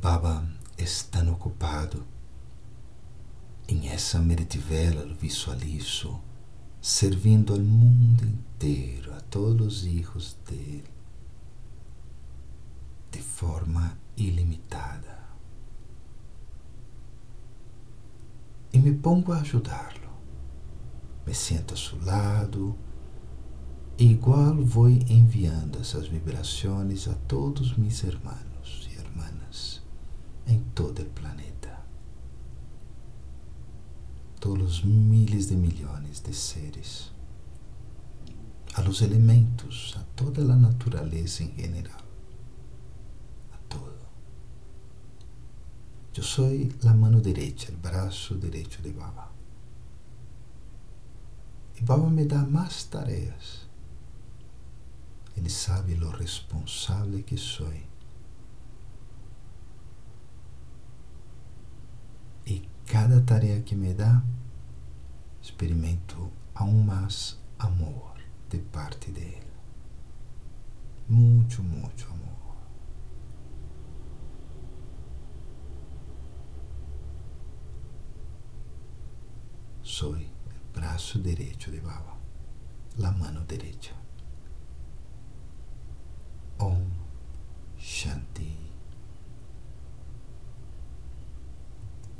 Baba es tan ocupado. Em essa meritivela lo visualizo servindo ao mundo inteiro, a todos os hijos dele, de forma ilimitada. E me pongo a ajudá-lo. Me sento a seu lado e igual vou enviando essas vibrações a todos meus irmãos e irmãs em todo o planeta. Todos os miles de milhões de seres, a los elementos, a toda a natureza em geral, a todo. Eu sou a mano direita, o braço direito de Baba. E Baba me dá mais tarefas. Ele sabe lo responsável que sou. E cada tarefa que me dá, experimento aún mais amor de parte dele. Muito, muito amor. Soy el brazo derecho de Baba, la mano derecha.